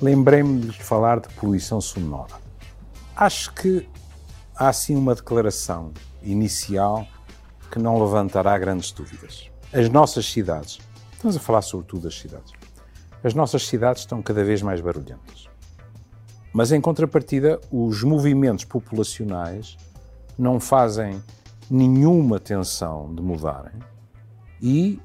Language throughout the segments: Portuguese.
lembrei-me de falar de poluição sonora. Acho que há sim uma declaração inicial que não levantará grandes dúvidas. As nossas cidades, estamos a falar sobretudo das cidades, as nossas cidades estão cada vez mais barulhentas. Mas em contrapartida, os movimentos populacionais não fazem nenhuma tensão de mudarem e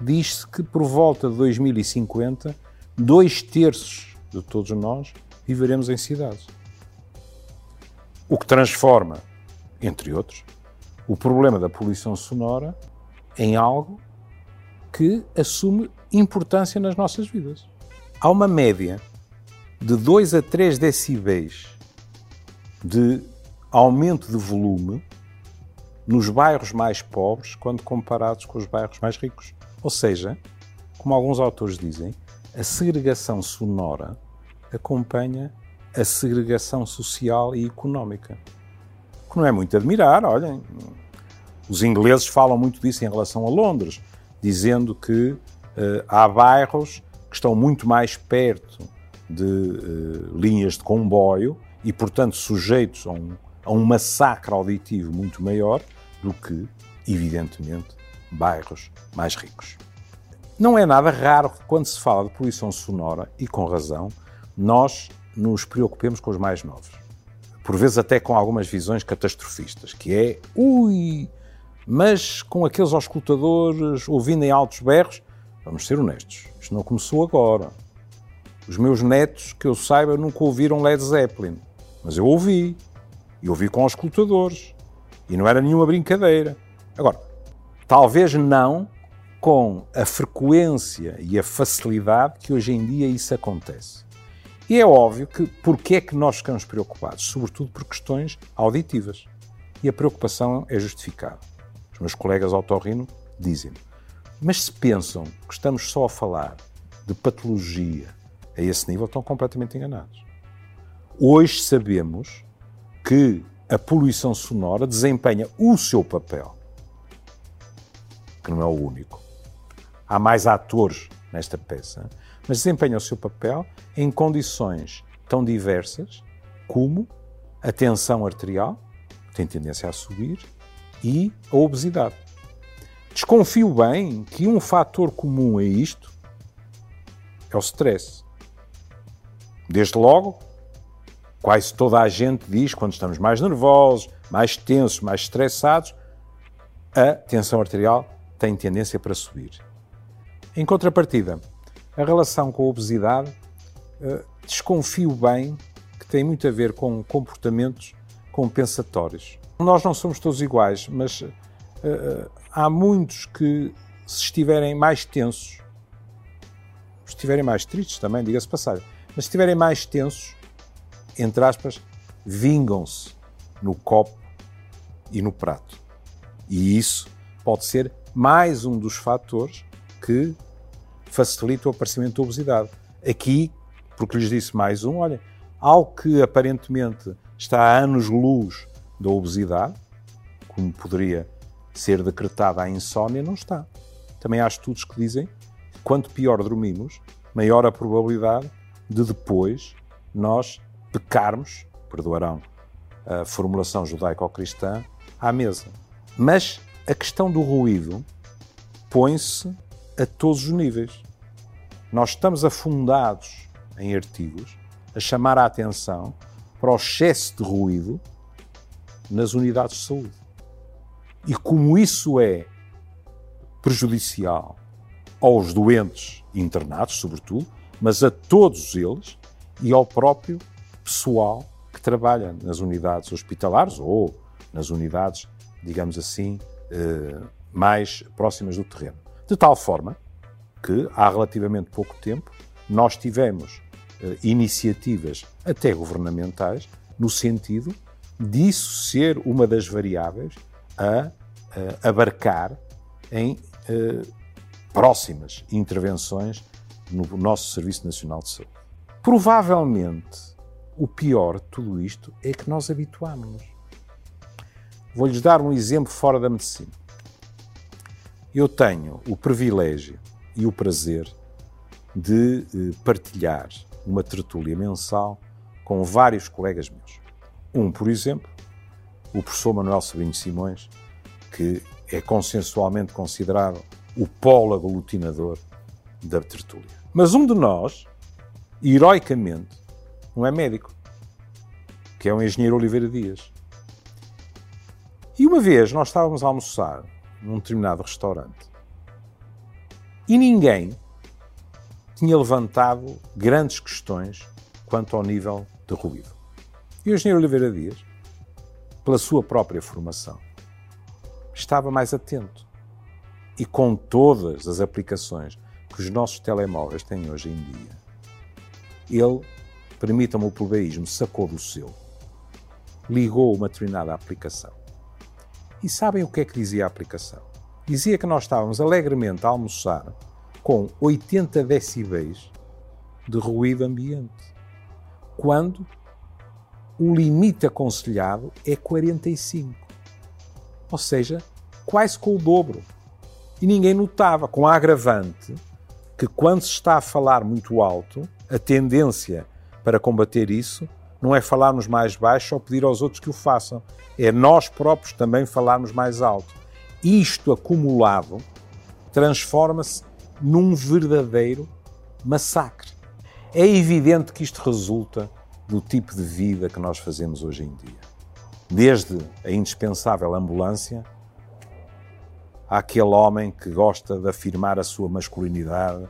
diz-se que por volta de 2050, dois terços de todos nós viveremos em cidades. O que transforma, entre outros, o problema da poluição sonora em algo que assume importância nas nossas vidas. Há uma média de 2 a 3 decibéis de aumento de volume nos bairros mais pobres quando comparados com os bairros mais ricos. Ou seja, como alguns autores dizem, a segregação sonora acompanha a segregação social e económica. Que não é muito admirar, olhem. Os ingleses falam muito disso em relação a Londres, dizendo que uh, há bairros que estão muito mais perto de uh, linhas de comboio e, portanto, sujeitos a um, a um massacre auditivo muito maior do que, evidentemente, bairros mais ricos. Não é nada raro que, quando se fala de poluição sonora, e com razão, nós nos preocupemos com os mais novos. Por vezes, até com algumas visões catastrofistas, que é ui, mas com aqueles auscultadores ouvindo em altos berros, vamos ser honestos, isto não começou agora. Os meus netos, que eu saiba, nunca ouviram Led Zeppelin, mas eu ouvi, e ouvi com auscultadores, e não era nenhuma brincadeira. Agora, talvez não com a frequência e a facilidade que hoje em dia isso acontece. E é óbvio que porque é que nós ficamos preocupados? Sobretudo por questões auditivas. E a preocupação é justificada. Os meus colegas autorrino dizem-me. Mas se pensam que estamos só a falar de patologia a esse nível, estão completamente enganados. Hoje sabemos que a poluição sonora desempenha o seu papel, que não é o único. Há mais atores nesta peça, mas desempenha o seu papel em condições tão diversas como a tensão arterial, que tem tendência a subir, e a obesidade. Desconfio bem que um fator comum a isto é o stress. Desde logo, quase toda a gente diz, quando estamos mais nervosos, mais tensos, mais estressados, a tensão arterial tem tendência para subir. Em contrapartida, a relação com a obesidade, eh, desconfio bem que tem muito a ver com comportamentos compensatórios. Nós não somos todos iguais, mas uh, há muitos que, se estiverem mais tensos, se estiverem mais tristes também, diga-se passagem, mas se estiverem mais tensos, entre aspas, vingam-se no copo e no prato. E isso pode ser mais um dos fatores que facilita o aparecimento da obesidade. Aqui, porque lhes disse mais um, olha, algo que aparentemente está a anos-luz da obesidade, como poderia ser decretada a insónia, não está. Também há estudos que dizem que quanto pior dormimos, maior a probabilidade de depois nós pecarmos, perdoarão a formulação judaico-cristã, à mesa. Mas a questão do ruído põe-se a todos os níveis. Nós estamos afundados em artigos a chamar a atenção para o excesso de ruído nas unidades de saúde. E como isso é prejudicial aos doentes internados, sobretudo, mas a todos eles e ao próprio pessoal que trabalha nas unidades hospitalares ou nas unidades, digamos assim, eh, mais próximas do terreno. De tal forma que, há relativamente pouco tempo, nós tivemos eh, iniciativas até governamentais no sentido disso ser uma das variáveis a, a abarcar em eh, próximas intervenções no nosso Serviço Nacional de Saúde. Provavelmente, o pior de tudo isto é que nós habituámos-nos. Vou-lhes dar um exemplo fora da medicina. Eu tenho o privilégio e o prazer de eh, partilhar uma tertúlia mensal com vários colegas meus. Um, por exemplo, o professor Manuel Sabinho Simões, que é consensualmente considerado o polo aglutinador da tertúlia. Mas um de nós, heroicamente, não é médico, que é o engenheiro Oliveira Dias. E uma vez nós estávamos a almoçar num determinado restaurante e ninguém tinha levantado grandes questões quanto ao nível de ruído. E o engenheiro Oliveira Dias, pela sua própria formação, estava mais atento. E com todas as aplicações que os nossos telemóveis têm hoje em dia, ele, permita-me o plebeísmo, sacou do seu, ligou uma determinada aplicação. E sabem o que é que dizia a aplicação? Dizia que nós estávamos alegremente a almoçar com 80 decibéis de ruído ambiente, quando o limite aconselhado é 45. Ou seja, quase com o dobro. E ninguém notava, com a agravante que quando se está a falar muito alto, a tendência para combater isso não é falarmos mais baixo ou pedir aos outros que o façam, é nós próprios também falarmos mais alto. Isto acumulado transforma-se num verdadeiro massacre. É evidente que isto resulta do tipo de vida que nós fazemos hoje em dia. Desde a indispensável ambulância, àquele homem que gosta de afirmar a sua masculinidade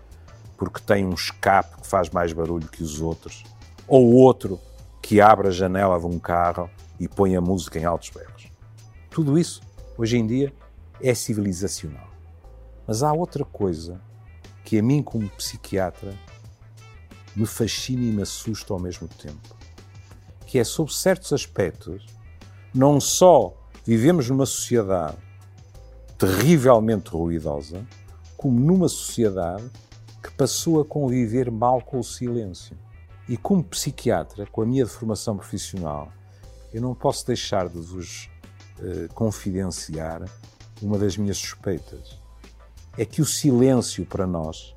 porque tem um escape que faz mais barulho que os outros, ou outro que abre a janela de um carro e põe a música em altos berros. Tudo isso, hoje em dia, é civilizacional. Mas há outra coisa que a mim, como psiquiatra, me fascina e me assusta ao mesmo tempo. Que é, sob certos aspectos, não só vivemos numa sociedade terrivelmente ruidosa, como numa sociedade que passou a conviver mal com o silêncio. E como psiquiatra, com a minha formação profissional, eu não posso deixar de vos uh, confidenciar uma das minhas suspeitas. É que o silêncio para nós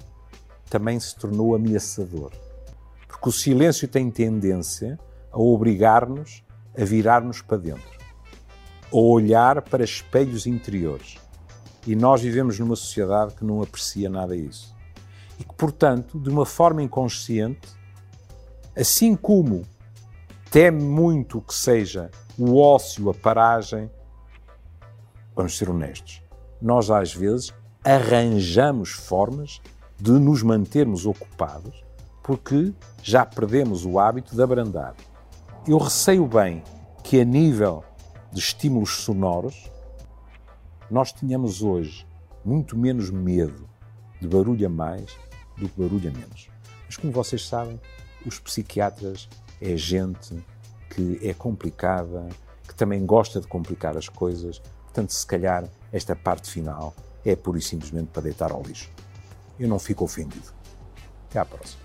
também se tornou ameaçador. Porque o silêncio tem tendência a obrigar-nos a virar-nos para dentro, a olhar para espelhos interiores. E nós vivemos numa sociedade que não aprecia nada isso. E que, portanto, de uma forma inconsciente, assim como teme muito que seja o ócio, a paragem, vamos ser honestos, nós às vezes arranjamos formas de nos mantermos ocupados porque já perdemos o hábito de abrandar. Eu receio bem que, a nível de estímulos sonoros, nós tenhamos hoje muito menos medo de barulho a mais do que barulho a menos. Mas, como vocês sabem, os psiquiatras é gente que é complicada, que também gosta de complicar as coisas. Portanto, se calhar, esta parte final é pura e simplesmente para deitar ao lixo. Eu não fico ofendido. Até à próxima.